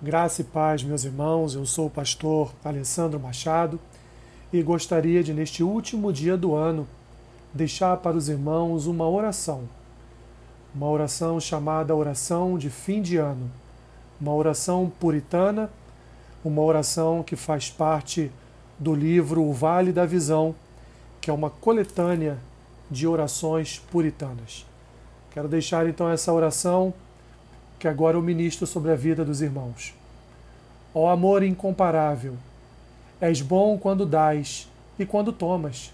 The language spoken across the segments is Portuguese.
Graça e paz, meus irmãos. Eu sou o pastor Alessandro Machado e gostaria de, neste último dia do ano, deixar para os irmãos uma oração. Uma oração chamada oração de fim de ano. Uma oração puritana, uma oração que faz parte do livro O Vale da Visão, que é uma coletânea de orações puritanas. Quero deixar então essa oração que agora eu ministro sobre a vida dos irmãos. Ó amor incomparável, és bom quando dás e quando tomas,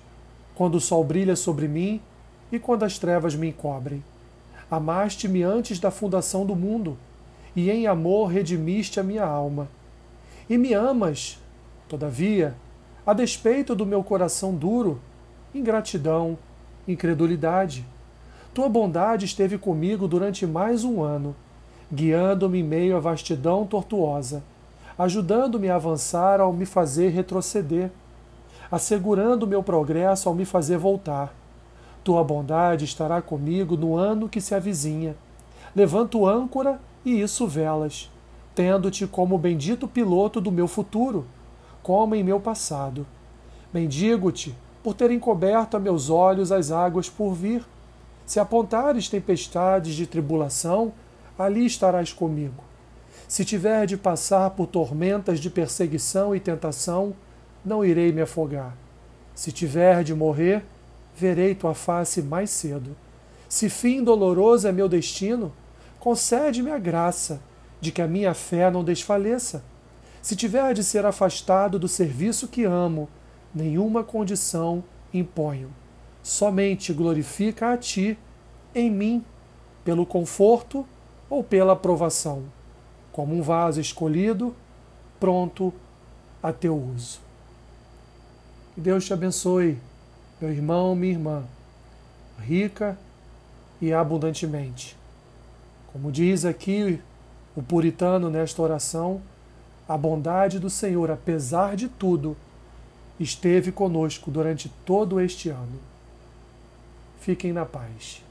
quando o sol brilha sobre mim e quando as trevas me encobrem. Amaste-me antes da fundação do mundo, e em amor redimiste a minha alma. E me amas, todavia, a despeito do meu coração duro, ingratidão, incredulidade. Tua bondade esteve comigo durante mais um ano guiando-me em meio à vastidão tortuosa, ajudando-me a avançar ao me fazer retroceder, assegurando meu progresso ao me fazer voltar. Tua bondade estará comigo no ano que se avizinha. Levanto âncora e isso velas, tendo-te como bendito piloto do meu futuro, como em meu passado. Bendigo-te por ter encoberto a meus olhos as águas por vir. Se apontares tempestades de tribulação, ali estarás comigo. Se tiver de passar por tormentas de perseguição e tentação, não irei me afogar. Se tiver de morrer, verei tua face mais cedo. Se fim doloroso é meu destino, concede-me a graça de que a minha fé não desfaleça. Se tiver de ser afastado do serviço que amo, nenhuma condição imponho. Somente glorifica a ti, em mim, pelo conforto ou pela aprovação, como um vaso escolhido, pronto a teu uso. Que Deus te abençoe, meu irmão, minha irmã, rica e abundantemente. Como diz aqui o puritano nesta oração, a bondade do Senhor, apesar de tudo, esteve conosco durante todo este ano. Fiquem na paz.